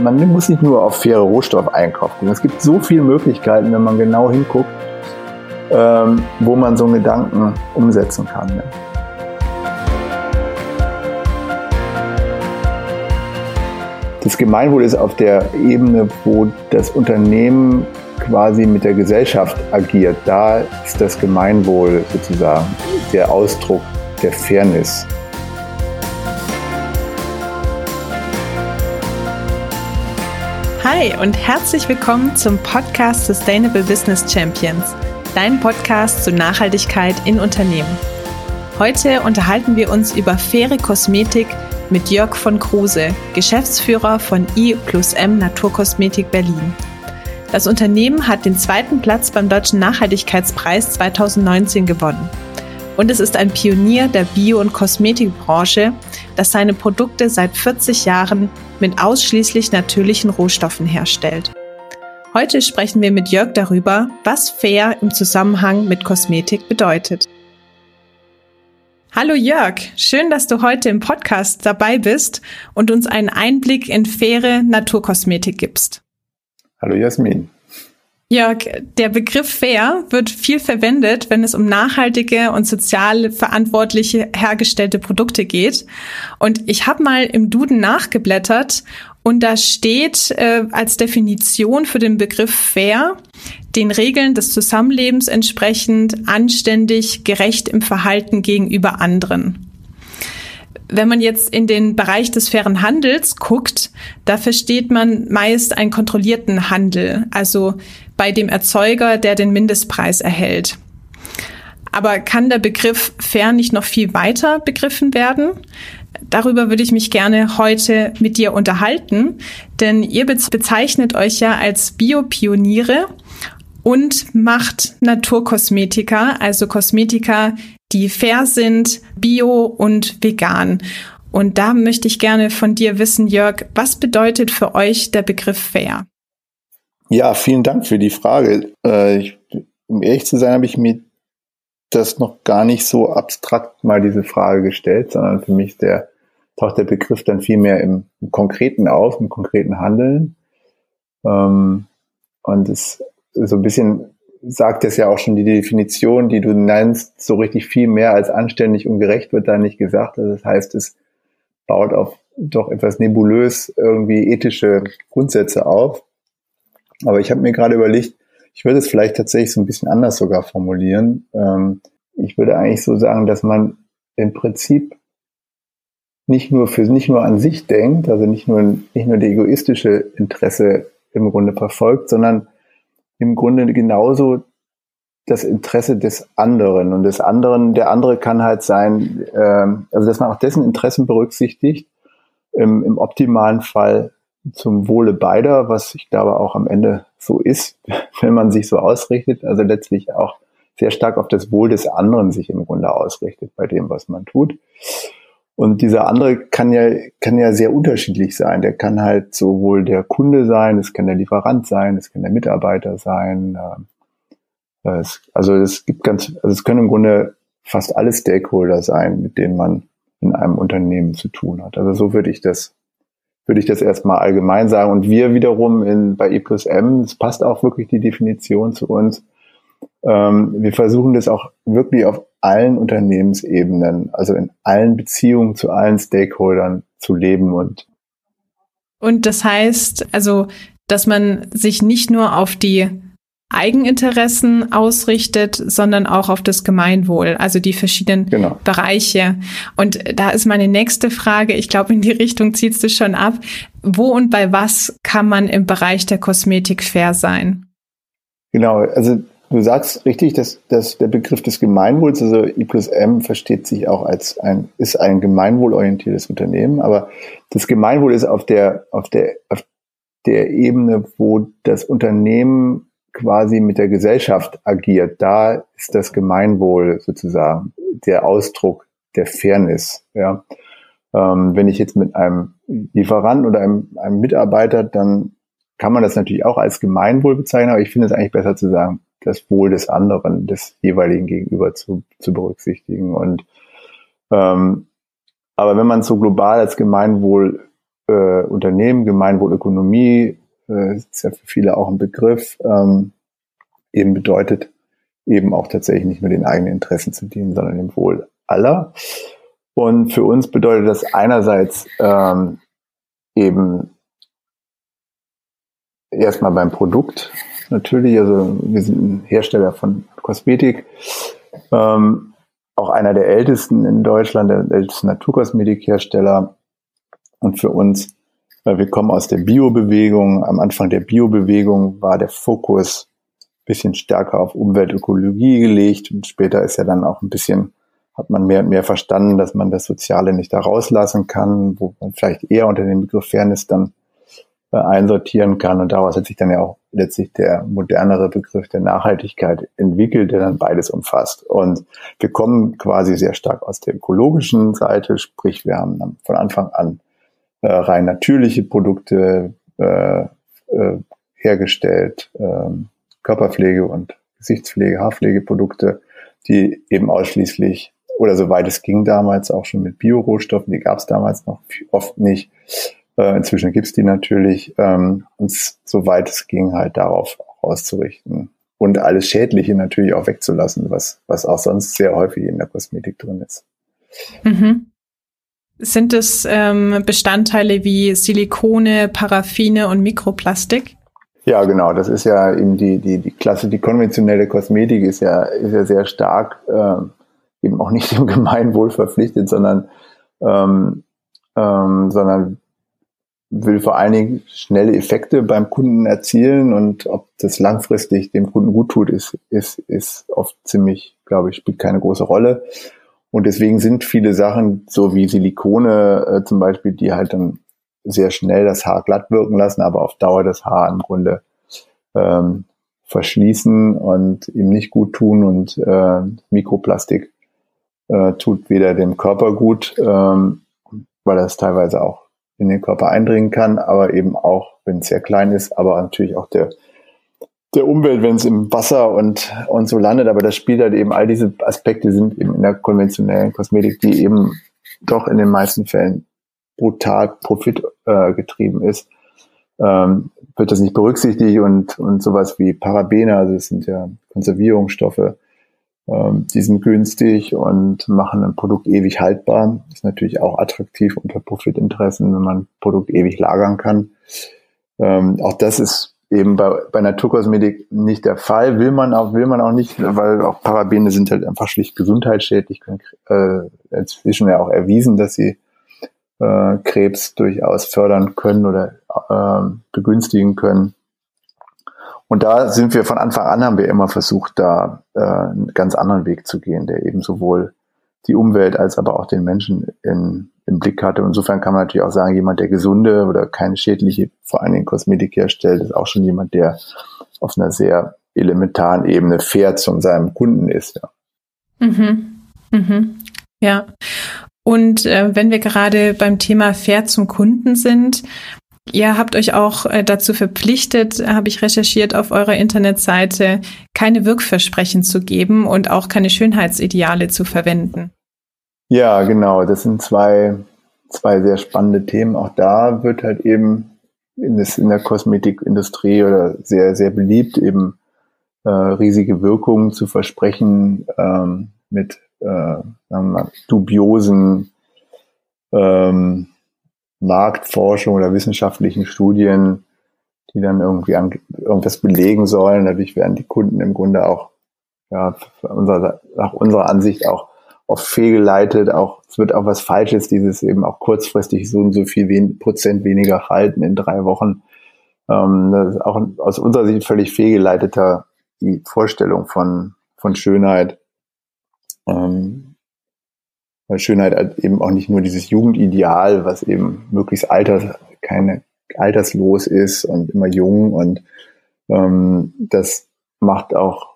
man muss nicht nur auf faire Rohstoffeinkauf gucken. Es gibt so viele Möglichkeiten, wenn man genau hinguckt, ähm, wo man so einen Gedanken umsetzen kann. Ne? Das Gemeinwohl ist auf der Ebene, wo das Unternehmen quasi mit der Gesellschaft agiert. Da ist das Gemeinwohl sozusagen der Ausdruck der Fairness. Hi und herzlich willkommen zum Podcast Sustainable Business Champions, dein Podcast zur Nachhaltigkeit in Unternehmen. Heute unterhalten wir uns über faire Kosmetik mit Jörg von Kruse, Geschäftsführer von I plus M Naturkosmetik Berlin. Das Unternehmen hat den zweiten Platz beim Deutschen Nachhaltigkeitspreis 2019 gewonnen. Und es ist ein Pionier der Bio- und Kosmetikbranche, das seine Produkte seit 40 Jahren mit ausschließlich natürlichen Rohstoffen herstellt. Heute sprechen wir mit Jörg darüber, was fair im Zusammenhang mit Kosmetik bedeutet. Hallo Jörg, schön, dass du heute im Podcast dabei bist und uns einen Einblick in faire Naturkosmetik gibst. Hallo Jasmin. Jörg, der Begriff fair wird viel verwendet, wenn es um nachhaltige und sozial verantwortliche hergestellte Produkte geht. Und ich habe mal im Duden nachgeblättert und da steht äh, als Definition für den Begriff fair, den Regeln des Zusammenlebens entsprechend anständig, gerecht im Verhalten gegenüber anderen. Wenn man jetzt in den Bereich des fairen Handels guckt, da versteht man meist einen kontrollierten Handel, also bei dem Erzeuger, der den Mindestpreis erhält. Aber kann der Begriff fair nicht noch viel weiter begriffen werden? Darüber würde ich mich gerne heute mit dir unterhalten, denn ihr bezeichnet euch ja als Biopioniere und macht Naturkosmetika, also Kosmetika, die fair sind, bio und vegan. Und da möchte ich gerne von dir wissen, Jörg, was bedeutet für euch der Begriff fair? Ja, vielen Dank für die Frage. Äh, ich, um ehrlich zu sein, habe ich mir das noch gar nicht so abstrakt mal diese Frage gestellt, sondern für mich der, taucht der Begriff dann viel mehr im, im Konkreten auf, im konkreten Handeln. Ähm, und es so ein bisschen sagt es ja auch schon die Definition, die du nennst, so richtig viel mehr als anständig und gerecht wird da nicht gesagt. Also das heißt, es baut auf doch etwas nebulös irgendwie ethische Grundsätze auf. Aber ich habe mir gerade überlegt, ich würde es vielleicht tatsächlich so ein bisschen anders sogar formulieren. Ähm, ich würde eigentlich so sagen, dass man im Prinzip nicht nur für nicht nur an sich denkt, also nicht nur nicht nur die egoistische Interesse im Grunde verfolgt, sondern im Grunde genauso das Interesse des anderen und des anderen, der andere kann halt sein, ähm, also dass man auch dessen Interessen berücksichtigt, im, im optimalen Fall zum Wohle beider, was ich glaube auch am Ende so ist, wenn man sich so ausrichtet, also letztlich auch sehr stark auf das Wohl des anderen sich im Grunde ausrichtet bei dem, was man tut. Und dieser andere kann ja, kann ja sehr unterschiedlich sein. Der kann halt sowohl der Kunde sein, es kann der Lieferant sein, es kann der Mitarbeiter sein. Ähm, es, also es gibt ganz, also es können im Grunde fast alle Stakeholder sein, mit denen man in einem Unternehmen zu tun hat. Also so würde ich das, würde ich das erstmal allgemein sagen. Und wir wiederum in, bei E plus M, es passt auch wirklich die Definition zu uns. Ähm, wir versuchen das auch wirklich auf allen Unternehmensebenen, also in allen Beziehungen zu allen Stakeholdern zu leben und und das heißt, also, dass man sich nicht nur auf die Eigeninteressen ausrichtet, sondern auch auf das Gemeinwohl, also die verschiedenen genau. Bereiche. Und da ist meine nächste Frage, ich glaube, in die Richtung ziehst du schon ab. Wo und bei was kann man im Bereich der Kosmetik fair sein? Genau, also Du sagst richtig, dass, dass der Begriff des Gemeinwohls, also I plus M, versteht sich auch als ein, ist ein gemeinwohlorientiertes Unternehmen, aber das Gemeinwohl ist auf der, auf der, auf der Ebene, wo das Unternehmen quasi mit der Gesellschaft agiert. Da ist das Gemeinwohl sozusagen der Ausdruck der Fairness, ja. Ähm, wenn ich jetzt mit einem Lieferanten oder einem, einem Mitarbeiter, dann kann man das natürlich auch als Gemeinwohl bezeichnen, aber ich finde es eigentlich besser zu sagen, das Wohl des anderen, des jeweiligen Gegenüber zu, zu berücksichtigen. Und ähm, aber wenn man so global als Gemeinwohl äh, Unternehmen, Gemeinwohlökonomie, äh, ist ja für viele auch ein Begriff, ähm, eben bedeutet, eben auch tatsächlich nicht nur den eigenen Interessen zu dienen, sondern dem Wohl aller. Und für uns bedeutet das einerseits ähm, eben erstmal beim Produkt natürlich, also wir sind ein Hersteller von Kosmetik, ähm, auch einer der ältesten in Deutschland, der älteste Naturkosmetikhersteller. Und für uns, äh, wir kommen aus der Biobewegung. Am Anfang der Biobewegung war der Fokus bisschen stärker auf Umweltökologie gelegt und später ist ja dann auch ein bisschen, hat man mehr und mehr verstanden, dass man das Soziale nicht da rauslassen kann, wo man vielleicht eher unter dem Begriff Fairness dann äh, einsortieren kann und daraus hat sich dann ja auch letztlich der modernere Begriff der Nachhaltigkeit entwickelt, der dann beides umfasst. Und wir kommen quasi sehr stark aus der ökologischen Seite, sprich wir haben von Anfang an äh, rein natürliche Produkte äh, äh, hergestellt, ähm, Körperpflege und Gesichtspflege, Haarpflegeprodukte, die eben ausschließlich oder soweit es ging damals auch schon mit Biorohstoffen, die gab es damals noch oft nicht. Äh, inzwischen gibt's die natürlich, ähm, uns soweit es ging halt darauf auszurichten und alles Schädliche natürlich auch wegzulassen, was, was auch sonst sehr häufig in der Kosmetik drin ist. Mhm. Sind es ähm, Bestandteile wie Silikone, Paraffine und Mikroplastik? Ja, genau. Das ist ja eben die, die, die Klasse, die konventionelle Kosmetik ist ja, ist ja sehr stark äh, eben auch nicht dem Gemeinwohl verpflichtet, sondern, ähm, ähm, sondern will vor allen Dingen schnelle Effekte beim Kunden erzielen und ob das langfristig dem Kunden gut tut, ist, ist, ist oft ziemlich, glaube ich, spielt keine große Rolle. Und deswegen sind viele Sachen, so wie Silikone äh, zum Beispiel, die halt dann sehr schnell das Haar glatt wirken lassen, aber auf Dauer das Haar im Grunde ähm, verschließen und ihm nicht gut tun und äh, Mikroplastik äh, tut weder dem Körper gut, ähm, weil das teilweise auch in den Körper eindringen kann, aber eben auch, wenn es sehr klein ist, aber natürlich auch der der Umwelt, wenn es im Wasser und, und so landet, aber das spielt halt eben, all diese Aspekte sind eben in der konventionellen Kosmetik, die eben doch in den meisten Fällen brutal profitgetrieben äh, ist, ähm, wird das nicht berücksichtigt und, und sowas wie Parabene, also es sind ja Konservierungsstoffe, die sind günstig und machen ein Produkt ewig haltbar. Ist natürlich auch attraktiv unter Profitinteressen, wenn man ein Produkt ewig lagern kann. Ähm, auch das ist eben bei, bei Naturkosmetik nicht der Fall, will man auch, will man auch nicht, weil auch Parabene sind halt einfach schlicht gesundheitsschädlich, können äh, inzwischen ja auch erwiesen, dass sie äh, Krebs durchaus fördern können oder äh, begünstigen können. Und da sind wir von Anfang an, haben wir immer versucht, da äh, einen ganz anderen Weg zu gehen, der eben sowohl die Umwelt als aber auch den Menschen in, im Blick hatte. Insofern kann man natürlich auch sagen, jemand, der gesunde oder keine schädliche, vor allen Dingen Kosmetik herstellt, ist auch schon jemand, der auf einer sehr elementaren Ebene fair zu seinem Kunden ist. Ja. Mhm. Mhm. Ja. Und äh, wenn wir gerade beim Thema fair zum Kunden sind, ihr habt euch auch äh, dazu verpflichtet, habe ich recherchiert auf eurer Internetseite, keine Wirkversprechen zu geben und auch keine Schönheitsideale zu verwenden. Ja, genau. Das sind zwei, zwei sehr spannende Themen. Auch da wird halt eben in, das, in der Kosmetikindustrie oder sehr, sehr beliebt, eben äh, riesige Wirkungen zu versprechen ähm, mit äh, mal, dubiosen ähm, Marktforschung oder wissenschaftlichen Studien, die dann irgendwie an, irgendwas belegen sollen. Dadurch werden die Kunden im Grunde auch, ja, unserer, nach unserer Ansicht auch oft fehlgeleitet. Auch, es wird auch was Falsches, dieses eben auch kurzfristig so und so viel wen, Prozent weniger halten in drei Wochen. Ähm, das ist auch aus unserer Sicht völlig fehlgeleiteter die Vorstellung von, von Schönheit. Ähm, weil Schönheit halt eben auch nicht nur dieses Jugendideal, was eben möglichst alters, keine, alterslos ist und immer jung und ähm, das macht auch,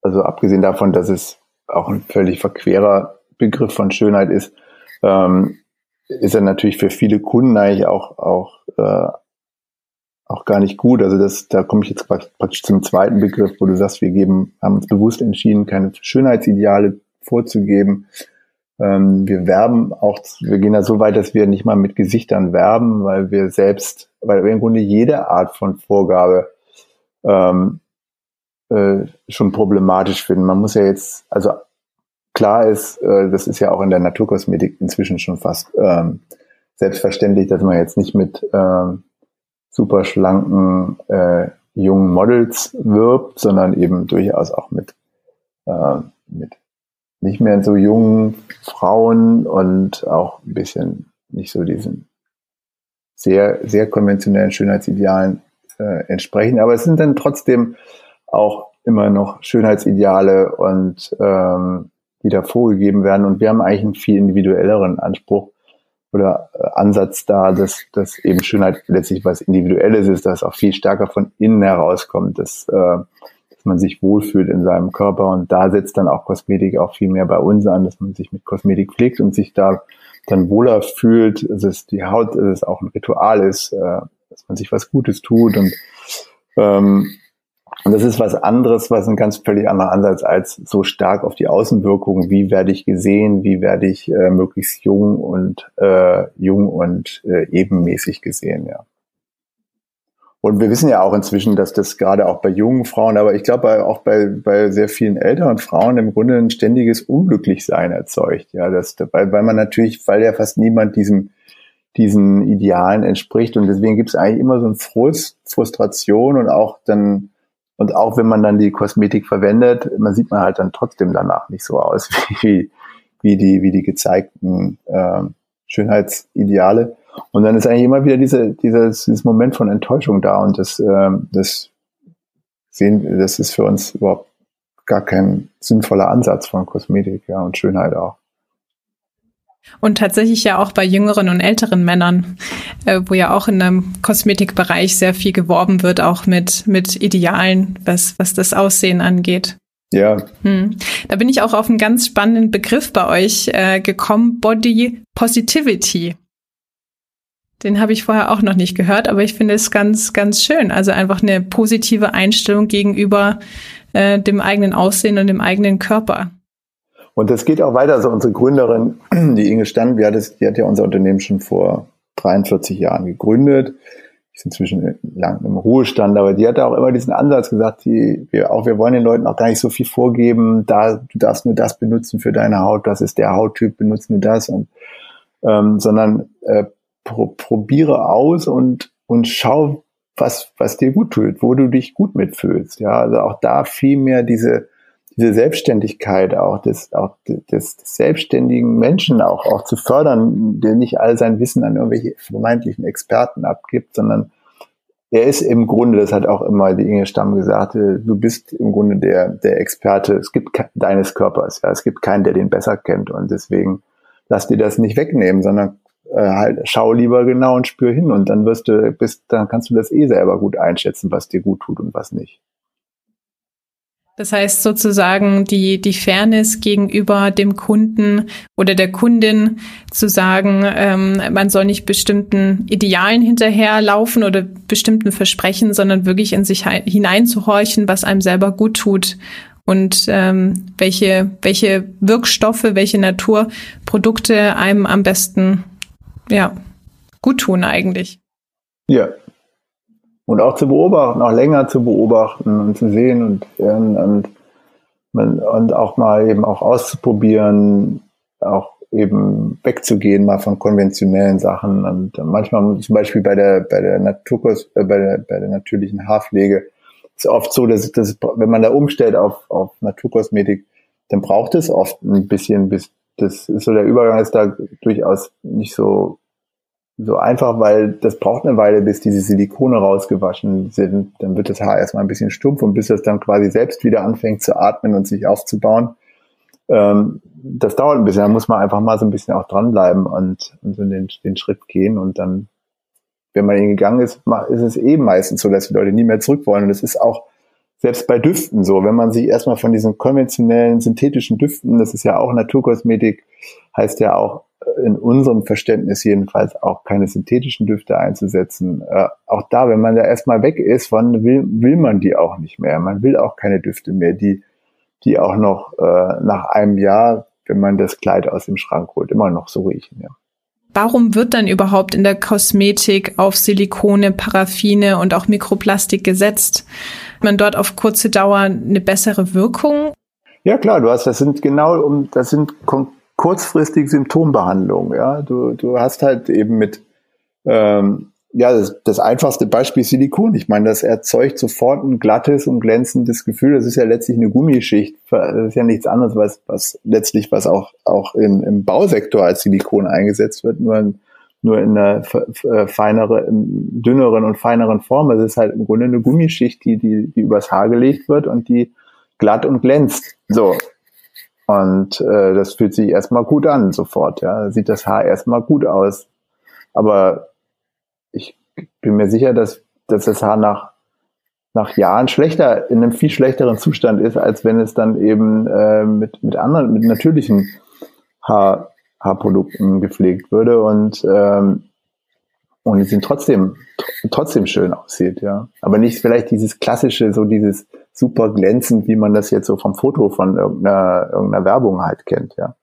also abgesehen davon, dass es auch ein völlig verquerer Begriff von Schönheit ist, ähm, ist er natürlich für viele Kunden eigentlich auch, auch, äh, auch gar nicht gut. Also das, da komme ich jetzt praktisch zum zweiten Begriff, wo du sagst, wir geben, haben uns bewusst entschieden, keine Schönheitsideale vorzugeben, wir werben auch, wir gehen da so weit, dass wir nicht mal mit Gesichtern werben, weil wir selbst, weil wir im Grunde jede Art von Vorgabe ähm, äh, schon problematisch finden. Man muss ja jetzt, also klar ist, äh, das ist ja auch in der Naturkosmetik inzwischen schon fast ähm, selbstverständlich, dass man jetzt nicht mit ähm, super schlanken äh, jungen Models wirbt, sondern eben durchaus auch mit, äh, mit nicht mehr so jungen Frauen und auch ein bisschen nicht so diesen sehr, sehr konventionellen Schönheitsidealen äh, entsprechen. Aber es sind dann trotzdem auch immer noch Schönheitsideale und ähm, die da vorgegeben werden. Und wir haben eigentlich einen viel individuelleren Anspruch oder äh, Ansatz da, dass, dass eben Schönheit letztlich was Individuelles ist, dass auch viel stärker von innen herauskommt, dass, äh, dass man sich wohlfühlt in seinem Körper und da setzt dann auch Kosmetik auch viel mehr bei uns an, dass man sich mit Kosmetik pflegt und sich da dann wohler fühlt, dass es die Haut, dass es auch ein Ritual ist, äh, dass man sich was Gutes tut und ähm, und das ist was anderes, was ein ganz völlig anderer Ansatz als so stark auf die Außenwirkung. Wie werde ich gesehen? Wie werde ich äh, möglichst jung und äh, jung und äh, ebenmäßig gesehen? Ja. Und wir wissen ja auch inzwischen, dass das gerade auch bei jungen Frauen, aber ich glaube auch bei, bei sehr vielen älteren Frauen im Grunde ein ständiges Unglücklichsein erzeugt. Ja, das, weil, weil man natürlich, weil ja fast niemand diesem diesen Idealen entspricht und deswegen gibt es eigentlich immer so ein Frust, Frustration und auch dann und auch wenn man dann die Kosmetik verwendet, man sieht man halt dann trotzdem danach nicht so aus wie, wie die, wie die gezeigten äh, Schönheitsideale. Und dann ist eigentlich immer wieder diese, dieses, dieses Moment von Enttäuschung da und das, äh, das sehen, das ist für uns überhaupt gar kein sinnvoller Ansatz von Kosmetik, ja, und Schönheit auch. Und tatsächlich ja auch bei jüngeren und älteren Männern, äh, wo ja auch in einem Kosmetikbereich sehr viel geworben wird, auch mit, mit Idealen, was, was das Aussehen angeht. Ja. Hm. Da bin ich auch auf einen ganz spannenden Begriff bei euch äh, gekommen, Body Positivity. Den habe ich vorher auch noch nicht gehört, aber ich finde es ganz, ganz schön. Also einfach eine positive Einstellung gegenüber äh, dem eigenen Aussehen und dem eigenen Körper. Und das geht auch weiter. Also unsere Gründerin, die Inge Stand, die hat, es, die hat ja unser Unternehmen schon vor 43 Jahren gegründet. Bin inzwischen lang im Ruhestand, aber die hat auch immer diesen Ansatz gesagt, die, wir, auch wir wollen den Leuten auch gar nicht so viel vorgeben, da, du darfst nur das benutzen für deine Haut, das ist der Hauttyp, benutze nur das und ähm, sondern äh, pro, probiere aus und, und schau, was, was dir gut tut, wo du dich gut mitfühlst. Ja, also auch da viel mehr diese, diese Selbstständigkeit auch des, auch des, des selbstständigen Menschen auch, auch zu fördern, der nicht all sein Wissen an irgendwelche vermeintlichen Experten abgibt, sondern er ist im Grunde, das hat auch immer die Inge Stamm gesagt, äh, du bist im Grunde der, der Experte, es gibt deines Körpers, ja, es gibt keinen, der den besser kennt. Und deswegen lass dir das nicht wegnehmen, sondern äh, halt schau lieber genau und spür hin und dann wirst du, bist, dann kannst du das eh selber gut einschätzen, was dir gut tut und was nicht. Das heißt sozusagen die, die Fairness gegenüber dem Kunden oder der Kundin zu sagen, ähm, man soll nicht bestimmten Idealen hinterherlaufen oder bestimmten Versprechen, sondern wirklich in sich hineinzuhorchen, was einem selber gut tut und ähm, welche, welche Wirkstoffe, welche Naturprodukte einem am besten ja, gut tun eigentlich. Ja, und auch zu beobachten, auch länger zu beobachten und zu sehen und, und, und, und auch mal eben auch auszuprobieren, auch eben wegzugehen mal von konventionellen Sachen. Und manchmal zum Beispiel bei der bei der Naturkurs äh, bei der bei der natürlichen Haarpflege ist oft so, dass, dass wenn man da umstellt auf auf Naturkosmetik, dann braucht es oft ein bisschen bis das ist so der Übergang ist da durchaus nicht so so einfach, weil das braucht eine Weile, bis diese Silikone rausgewaschen sind. Dann wird das Haar erstmal ein bisschen stumpf und bis es dann quasi selbst wieder anfängt zu atmen und sich aufzubauen. Ähm, das dauert ein bisschen. Da muss man einfach mal so ein bisschen auch dranbleiben und, und so den, den Schritt gehen und dann, wenn man ihn gegangen ist, ist es eben meistens so, dass die Leute nie mehr zurück wollen. Und das ist auch selbst bei Düften so. Wenn man sich erstmal von diesen konventionellen synthetischen Düften, das ist ja auch Naturkosmetik, heißt ja auch in unserem Verständnis jedenfalls auch keine synthetischen Düfte einzusetzen. Äh, auch da, wenn man da erstmal weg ist, wann will, will man die auch nicht mehr. Man will auch keine Düfte mehr, die, die auch noch äh, nach einem Jahr wenn man das Kleid aus dem Schrank holt, immer noch so riechen, ja. Warum wird dann überhaupt in der Kosmetik auf Silikone, Paraffine und auch Mikroplastik gesetzt? Man dort auf kurze Dauer eine bessere Wirkung? Ja klar, du hast, das sind genau, um, das sind kurzfristige Symptombehandlungen. Ja, du, du hast halt eben mit ähm, ja, das, das einfachste Beispiel ist Silikon. Ich meine, das erzeugt sofort ein glattes und glänzendes Gefühl. Das ist ja letztlich eine Gummischicht. Das ist ja nichts anderes, was, was letztlich, was auch, auch in, im Bausektor als Silikon eingesetzt wird, nur in, nur in einer feinere, dünneren und feineren Form. Es ist halt im Grunde eine Gummischicht, die, die, die übers Haar gelegt wird und die glatt und glänzt. So. Und äh, das fühlt sich erstmal gut an, sofort. Ja, sieht das Haar erstmal gut aus. Aber ich bin mir sicher, dass, dass das Haar nach, nach Jahren schlechter, in einem viel schlechteren Zustand ist, als wenn es dann eben äh, mit, mit anderen, mit natürlichen Haar, Haarprodukten gepflegt würde und, ähm, und es ihn trotzdem, trotzdem schön aussieht, ja. Aber nicht vielleicht dieses klassische, so dieses super glänzend, wie man das jetzt so vom Foto von irgendeiner, irgendeiner Werbung halt kennt, ja.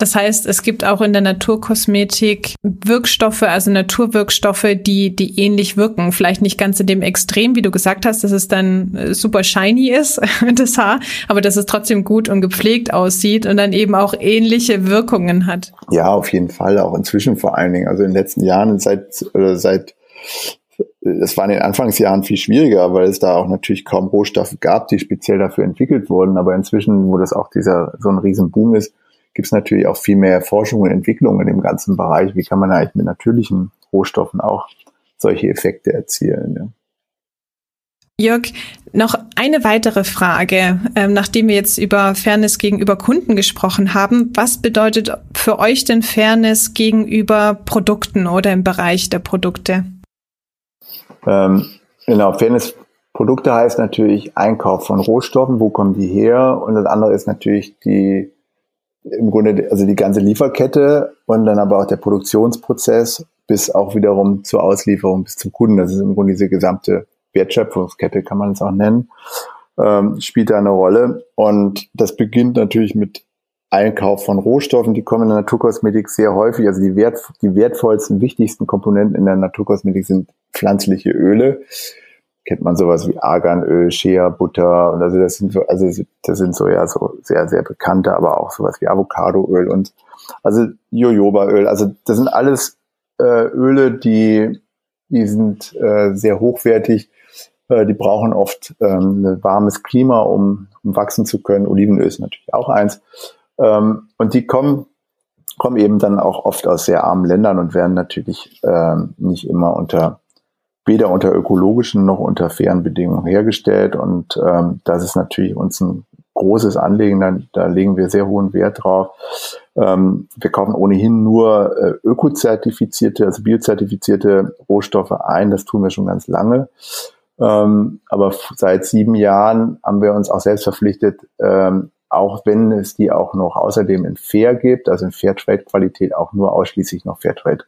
Das heißt, es gibt auch in der Naturkosmetik Wirkstoffe, also Naturwirkstoffe, die, die ähnlich wirken. Vielleicht nicht ganz in dem Extrem, wie du gesagt hast, dass es dann äh, super shiny ist, das Haar, aber dass es trotzdem gut und gepflegt aussieht und dann eben auch ähnliche Wirkungen hat. Ja, auf jeden Fall, auch inzwischen vor allen Dingen. Also in den letzten Jahren, seit, oder seit, es war in den Anfangsjahren viel schwieriger, weil es da auch natürlich kaum Rohstoffe gab, die speziell dafür entwickelt wurden. Aber inzwischen, wo das auch dieser, so ein Riesenboom ist, gibt es natürlich auch viel mehr Forschung und Entwicklung in dem ganzen Bereich. Wie kann man eigentlich mit natürlichen Rohstoffen auch solche Effekte erzielen? Ja. Jörg, noch eine weitere Frage, ähm, nachdem wir jetzt über Fairness gegenüber Kunden gesprochen haben. Was bedeutet für euch denn Fairness gegenüber Produkten oder im Bereich der Produkte? Ähm, genau, Fairness Produkte heißt natürlich Einkauf von Rohstoffen, wo kommen die her? Und das andere ist natürlich die im Grunde also die ganze Lieferkette und dann aber auch der Produktionsprozess bis auch wiederum zur Auslieferung bis zum Kunden. Das ist im Grunde diese gesamte Wertschöpfungskette, kann man es auch nennen, ähm, spielt da eine Rolle. Und das beginnt natürlich mit Einkauf von Rohstoffen. Die kommen in der Naturkosmetik sehr häufig. Also die, wert, die wertvollsten, wichtigsten Komponenten in der Naturkosmetik sind pflanzliche Öle kennt man sowas wie Arganöl, Shea Butter und also das sind so, also das sind so ja so sehr sehr bekannte, aber auch sowas wie Avocadoöl und also Jojobaöl. Also das sind alles äh, Öle, die die sind äh, sehr hochwertig. Äh, die brauchen oft ähm, ein warmes Klima, um, um wachsen zu können. Olivenöl ist natürlich auch eins. Ähm, und die kommen kommen eben dann auch oft aus sehr armen Ländern und werden natürlich ähm, nicht immer unter weder unter ökologischen noch unter fairen Bedingungen hergestellt. Und ähm, das ist natürlich uns ein großes Anliegen. Da, da legen wir sehr hohen Wert drauf. Ähm, wir kaufen ohnehin nur äh, ökozertifizierte, also biozertifizierte Rohstoffe ein. Das tun wir schon ganz lange. Ähm, aber seit sieben Jahren haben wir uns auch selbst verpflichtet, ähm, auch wenn es die auch noch außerdem in Fair gibt, also in Fairtrade-Qualität auch nur ausschließlich noch Fairtrade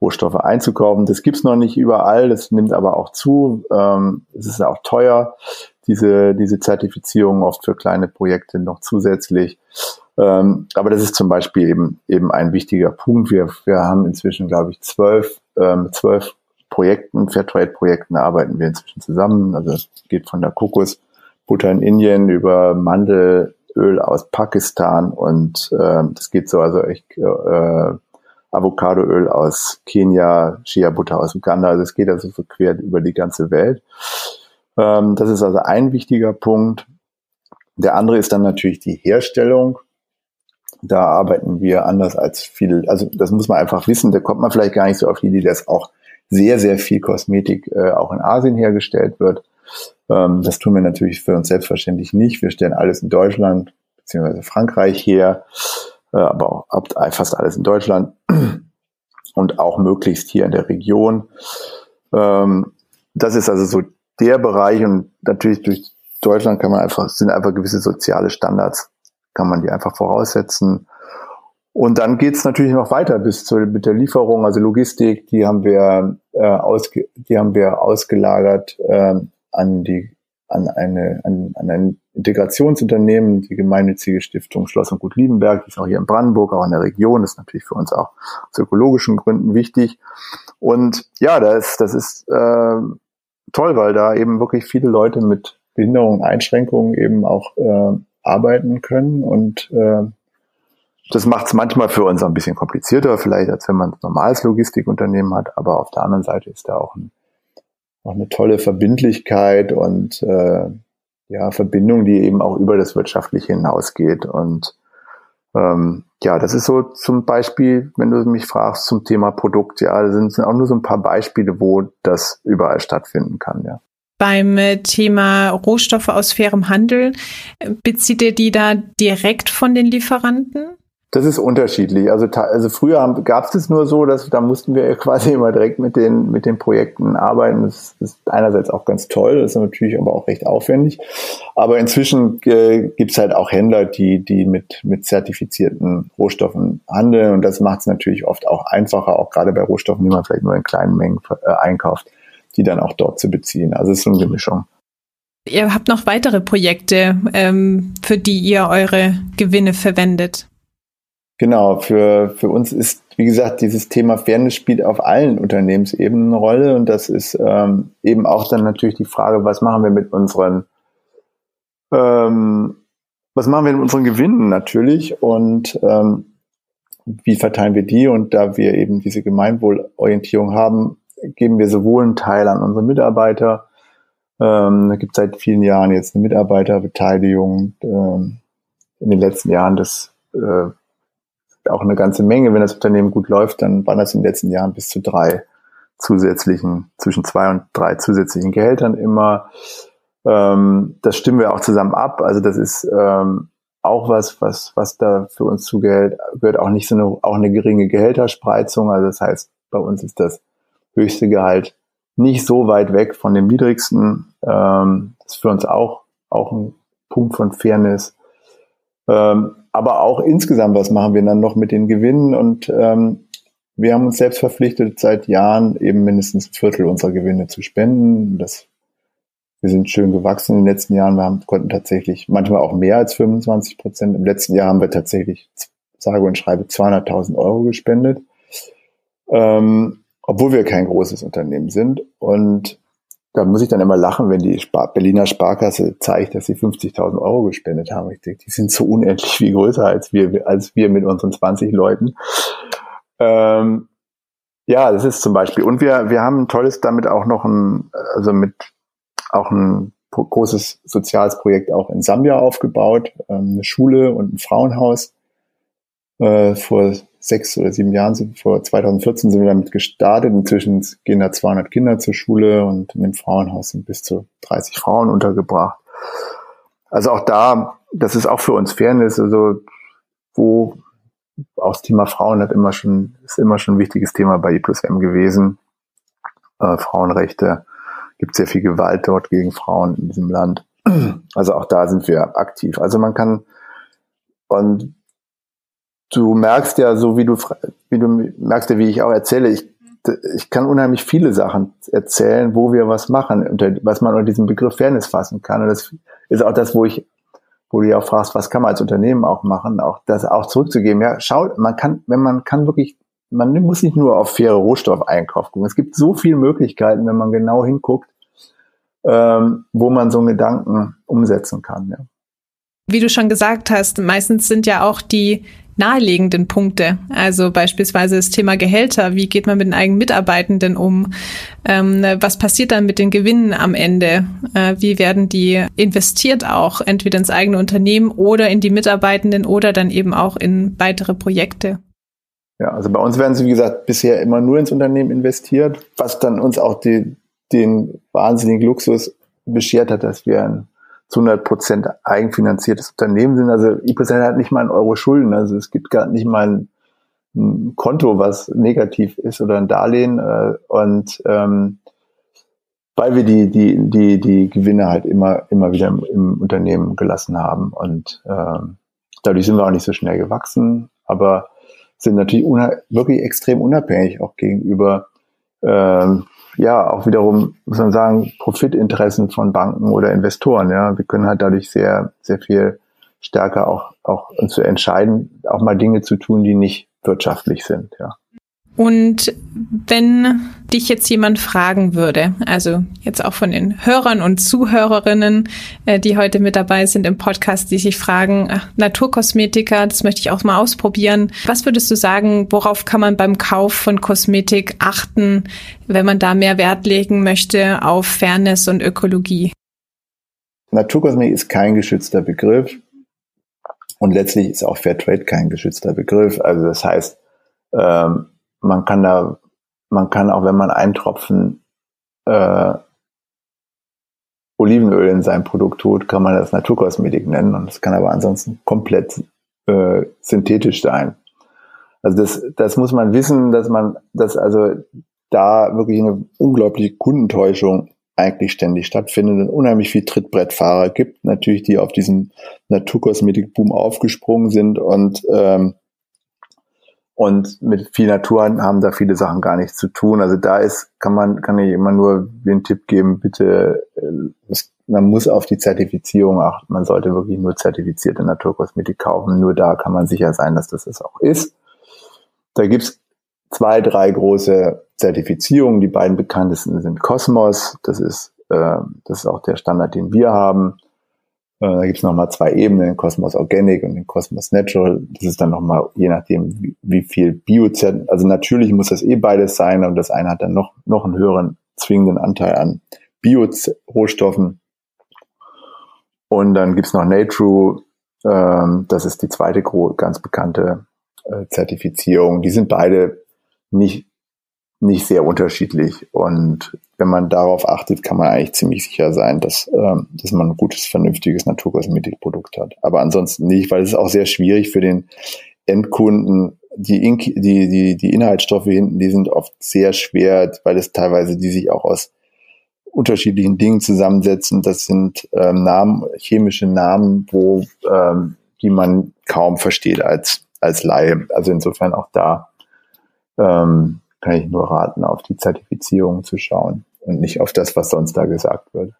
Rohstoffe einzukaufen. Das gibt's noch nicht überall, das nimmt aber auch zu. Ähm, es ist auch teuer, diese, diese Zertifizierung oft für kleine Projekte noch zusätzlich. Ähm, aber das ist zum Beispiel eben, eben ein wichtiger Punkt. Wir, wir haben inzwischen, glaube ich, zwölf, ähm, zwölf Projekten, Fairtrade-Projekten arbeiten wir inzwischen zusammen. Also es geht von der Kokosbutter in Indien über Mandelöl aus Pakistan und äh, das geht so also echt äh, Avocadoöl aus Kenia, Shea Butter aus Uganda. Also es geht also so quer über die ganze Welt. Ähm, das ist also ein wichtiger Punkt. Der andere ist dann natürlich die Herstellung. Da arbeiten wir anders als viel, also das muss man einfach wissen, da kommt man vielleicht gar nicht so auf die Idee, dass auch sehr, sehr viel Kosmetik äh, auch in Asien hergestellt wird. Ähm, das tun wir natürlich für uns selbstverständlich nicht. Wir stellen alles in Deutschland beziehungsweise Frankreich her. Äh, aber auch fast alles in Deutschland und auch möglichst hier in der Region. Ähm, das ist also so der Bereich und natürlich durch Deutschland kann man einfach, sind einfach gewisse soziale Standards, kann man die einfach voraussetzen. Und dann geht's natürlich noch weiter bis zu mit der Lieferung, also Logistik, die haben wir äh, ausge, die haben wir ausgelagert äh, an die an, eine, an, an ein Integrationsunternehmen, die gemeinnützige Stiftung Schloss und Gut Liebenberg, die ist auch hier in Brandenburg, auch in der Region, ist natürlich für uns auch aus ökologischen Gründen wichtig. Und ja, das, das ist äh, toll, weil da eben wirklich viele Leute mit Behinderungen, Einschränkungen eben auch äh, arbeiten können und äh, das macht es manchmal für uns ein bisschen komplizierter, vielleicht als wenn man ein normales Logistikunternehmen hat, aber auf der anderen Seite ist da auch, ein, auch eine tolle Verbindlichkeit und äh, ja, Verbindung, die eben auch über das Wirtschaftliche hinausgeht. Und ähm, ja, das ist so zum Beispiel, wenn du mich fragst zum Thema Produkt, ja, das sind auch nur so ein paar Beispiele, wo das überall stattfinden kann, ja beim äh, Rohstoffe aus fairem Handel. Bezieht ihr die da direkt von den Lieferanten? Das ist unterschiedlich. Also, also früher gab es das nur so, dass da mussten wir quasi immer direkt mit den, mit den Projekten arbeiten. Das, ist einerseits auch ganz toll, das ist natürlich aber auch recht aufwendig. Aber inzwischen äh, gibt es halt auch Händler, die, die mit, mit zertifizierten Rohstoffen handeln. Und das macht es natürlich oft auch einfacher, auch gerade bei Rohstoffen, die man vielleicht nur in kleinen Mengen äh, einkauft, die dann auch dort zu beziehen. Also es ist so eine Mischung. Ihr habt noch weitere Projekte, ähm, für die ihr eure Gewinne verwendet. Genau, für, für uns ist, wie gesagt, dieses Thema Fairness spielt auf allen Unternehmensebenen eine Rolle und das ist ähm, eben auch dann natürlich die Frage, was machen wir mit unseren, ähm, was machen wir mit unseren Gewinnen natürlich und ähm, wie verteilen wir die und da wir eben diese Gemeinwohlorientierung haben, geben wir sowohl einen Teil an unsere Mitarbeiter, ähm, da gibt es seit vielen Jahren jetzt eine Mitarbeiterbeteiligung, ähm, in den letzten Jahren das äh, auch eine ganze Menge. Wenn das Unternehmen gut läuft, dann waren das in den letzten Jahren bis zu drei zusätzlichen, zwischen zwei und drei zusätzlichen Gehältern immer. Ähm, das stimmen wir auch zusammen ab. Also das ist ähm, auch was, was, was da für uns zugehört, gehört auch nicht so eine, auch eine geringe Gehälterspreizung. Also das heißt, bei uns ist das höchste Gehalt nicht so weit weg von dem niedrigsten. Ähm, das ist für uns auch, auch ein Punkt von Fairness. Ähm, aber auch insgesamt, was machen wir dann noch mit den Gewinnen? Und ähm, wir haben uns selbst verpflichtet, seit Jahren eben mindestens ein Viertel unserer Gewinne zu spenden. Das, wir sind schön gewachsen in den letzten Jahren. Wir haben, konnten tatsächlich manchmal auch mehr als 25 Prozent. Im letzten Jahr haben wir tatsächlich, sage und schreibe, 200.000 Euro gespendet. Ähm, obwohl wir kein großes Unternehmen sind. Und da muss ich dann immer lachen, wenn die Spar Berliner Sparkasse zeigt, dass sie 50.000 Euro gespendet haben. Ich denke, die sind so unendlich viel größer als wir, als wir mit unseren 20 Leuten. Ähm, ja, das ist zum Beispiel. Und wir, wir haben ein tolles damit auch noch ein, also mit auch ein großes soziales Projekt auch in Sambia aufgebaut, ähm, eine Schule und ein Frauenhaus. Äh, vor sechs oder sieben Jahren, sind, vor 2014 sind wir damit gestartet. Inzwischen gehen da 200 Kinder zur Schule und in dem Frauenhaus sind bis zu 30 Frauen untergebracht. Also auch da, das ist auch für uns Fairness, also wo auch das Thema Frauen hat immer schon, ist immer schon ein wichtiges Thema bei I plus M gewesen. Äh, Frauenrechte, gibt sehr viel Gewalt dort gegen Frauen in diesem Land. Also auch da sind wir aktiv. Also man kann, und du merkst ja so, wie du, wie du merkst ja, wie ich auch erzähle, ich, ich kann unheimlich viele Sachen erzählen, wo wir was machen, was man unter diesem Begriff Fairness fassen kann. Und das ist auch das, wo ich, wo du ja auch fragst, was kann man als Unternehmen auch machen, auch das auch zurückzugeben. Ja, schau, man kann, wenn man kann wirklich, man muss nicht nur auf faire Rohstoffeinkauf gucken. Es gibt so viele Möglichkeiten, wenn man genau hinguckt, ähm, wo man so einen Gedanken umsetzen kann. Ja. Wie du schon gesagt hast, meistens sind ja auch die naheliegenden Punkte. Also beispielsweise das Thema Gehälter. Wie geht man mit den eigenen Mitarbeitenden um? Ähm, was passiert dann mit den Gewinnen am Ende? Äh, wie werden die investiert auch entweder ins eigene Unternehmen oder in die Mitarbeitenden oder dann eben auch in weitere Projekte? Ja, also bei uns werden sie, wie gesagt, bisher immer nur ins Unternehmen investiert, was dann uns auch die, den wahnsinnigen Luxus beschert hat, dass wir ein zu 100 Prozent eigenfinanziertes Unternehmen sind. Also ePresent hat nicht mal einen Euro Schulden. Also es gibt gar nicht mal ein, ein Konto, was negativ ist oder ein Darlehen. Äh, und ähm, weil wir die, die, die, die Gewinne halt immer, immer wieder im, im Unternehmen gelassen haben. Und ähm, dadurch sind wir auch nicht so schnell gewachsen, aber sind natürlich wirklich extrem unabhängig auch gegenüber ähm, ja auch wiederum, muss man sagen, Profitinteressen von Banken oder Investoren. Ja, wir können halt dadurch sehr, sehr viel stärker auch, auch uns zu entscheiden, auch mal Dinge zu tun, die nicht wirtschaftlich sind. Ja. Und wenn dich jetzt jemand fragen würde, also jetzt auch von den Hörern und Zuhörerinnen, äh, die heute mit dabei sind im Podcast, die sich fragen, ach, Naturkosmetika, das möchte ich auch mal ausprobieren. Was würdest du sagen, worauf kann man beim Kauf von Kosmetik achten, wenn man da mehr Wert legen möchte auf Fairness und Ökologie? Naturkosmetik ist kein geschützter Begriff und letztlich ist auch Fairtrade kein geschützter Begriff. Also das heißt, ähm, man kann da, man kann auch, wenn man einen Tropfen äh, Olivenöl in sein Produkt tut, kann man das Naturkosmetik nennen und das kann aber ansonsten komplett äh, synthetisch sein. Also das, das muss man wissen, dass man, dass also da wirklich eine unglaubliche Kundentäuschung eigentlich ständig stattfindet und unheimlich viel Trittbrettfahrer gibt, natürlich, die auf diesen Naturkosmetikboom aufgesprungen sind und ähm, und mit viel Natur haben da viele Sachen gar nichts zu tun. Also da ist, kann man, kann ich immer nur den Tipp geben, bitte, äh, man muss auf die Zertifizierung achten. Man sollte wirklich nur zertifizierte Naturkosmetik kaufen. Nur da kann man sicher sein, dass das es auch ist. Da gibt's zwei, drei große Zertifizierungen. Die beiden bekanntesten sind Cosmos. Das ist, äh, das ist auch der Standard, den wir haben. Äh, da gibt es nochmal zwei Ebenen, den Cosmos Organic und den Cosmos Natural. Das ist dann nochmal, je nachdem, wie, wie viel Biozert, also natürlich muss das eh beides sein, aber das eine hat dann noch, noch einen höheren zwingenden Anteil an Bio-Rohstoffen. Und dann gibt's noch Natru, ähm, das ist die zweite ganz bekannte äh, Zertifizierung. Die sind beide nicht nicht sehr unterschiedlich. Und wenn man darauf achtet, kann man eigentlich ziemlich sicher sein, dass, ähm, dass man ein gutes, vernünftiges Naturkosmetikprodukt hat. Aber ansonsten nicht, weil es ist auch sehr schwierig für den Endkunden. Die, die, die, die Inhaltsstoffe hinten, die sind oft sehr schwer, weil es teilweise die sich auch aus unterschiedlichen Dingen zusammensetzen. Das sind ähm, Namen, chemische Namen, wo ähm, die man kaum versteht als als Laie. Also insofern auch da ähm, kann ich nur raten, auf die Zertifizierung zu schauen und nicht auf das, was sonst da gesagt wird.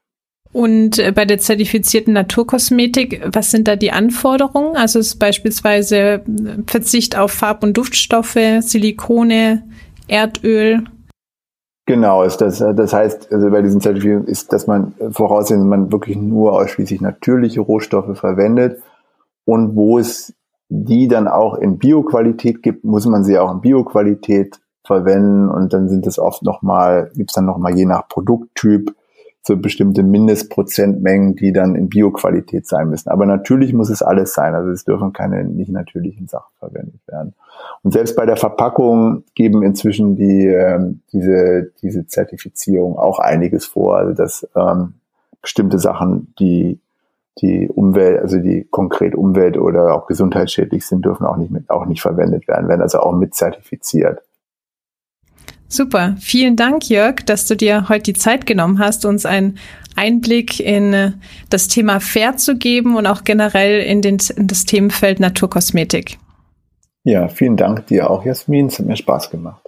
Und äh, bei der zertifizierten Naturkosmetik, was sind da die Anforderungen? Also ist beispielsweise äh, Verzicht auf Farb- und Duftstoffe, Silikone, Erdöl. Genau, ist das, äh, das heißt, also bei diesen Zertifizierungen ist, dass man voraussetzt, man wirklich nur ausschließlich natürliche Rohstoffe verwendet und wo es die dann auch in Bioqualität gibt, muss man sie auch in Bioqualität verwenden und dann sind es oft nochmal, gibt es dann nochmal je nach Produkttyp so bestimmte Mindestprozentmengen, die dann in Bioqualität sein müssen. Aber natürlich muss es alles sein. Also es dürfen keine nicht natürlichen Sachen verwendet werden. Und selbst bei der Verpackung geben inzwischen die ähm, diese diese Zertifizierung auch einiges vor. Also dass ähm, bestimmte Sachen, die die Umwelt, also die konkret Umwelt oder auch gesundheitsschädlich sind, dürfen auch nicht mit, auch nicht verwendet werden, werden also auch mit zertifiziert. Super. Vielen Dank, Jörg, dass du dir heute die Zeit genommen hast, uns einen Einblick in äh, das Thema Fair zu geben und auch generell in, den, in das Themenfeld Naturkosmetik. Ja, vielen Dank dir auch, Jasmin. Es hat mir Spaß gemacht.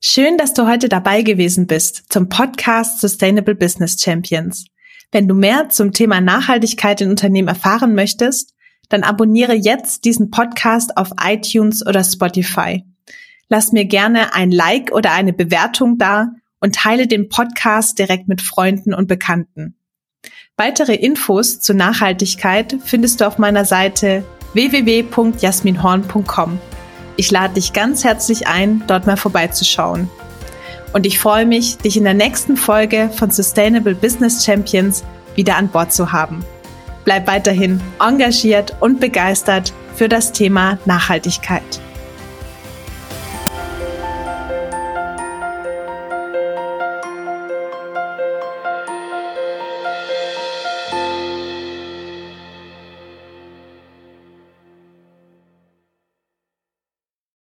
Schön, dass du heute dabei gewesen bist zum Podcast Sustainable Business Champions. Wenn du mehr zum Thema Nachhaltigkeit in Unternehmen erfahren möchtest, dann abonniere jetzt diesen Podcast auf iTunes oder Spotify. Lass mir gerne ein Like oder eine Bewertung da und teile den Podcast direkt mit Freunden und Bekannten. Weitere Infos zur Nachhaltigkeit findest du auf meiner Seite www.jasminhorn.com. Ich lade dich ganz herzlich ein, dort mal vorbeizuschauen. Und ich freue mich, dich in der nächsten Folge von Sustainable Business Champions wieder an Bord zu haben. Bleib weiterhin engagiert und begeistert für das Thema Nachhaltigkeit.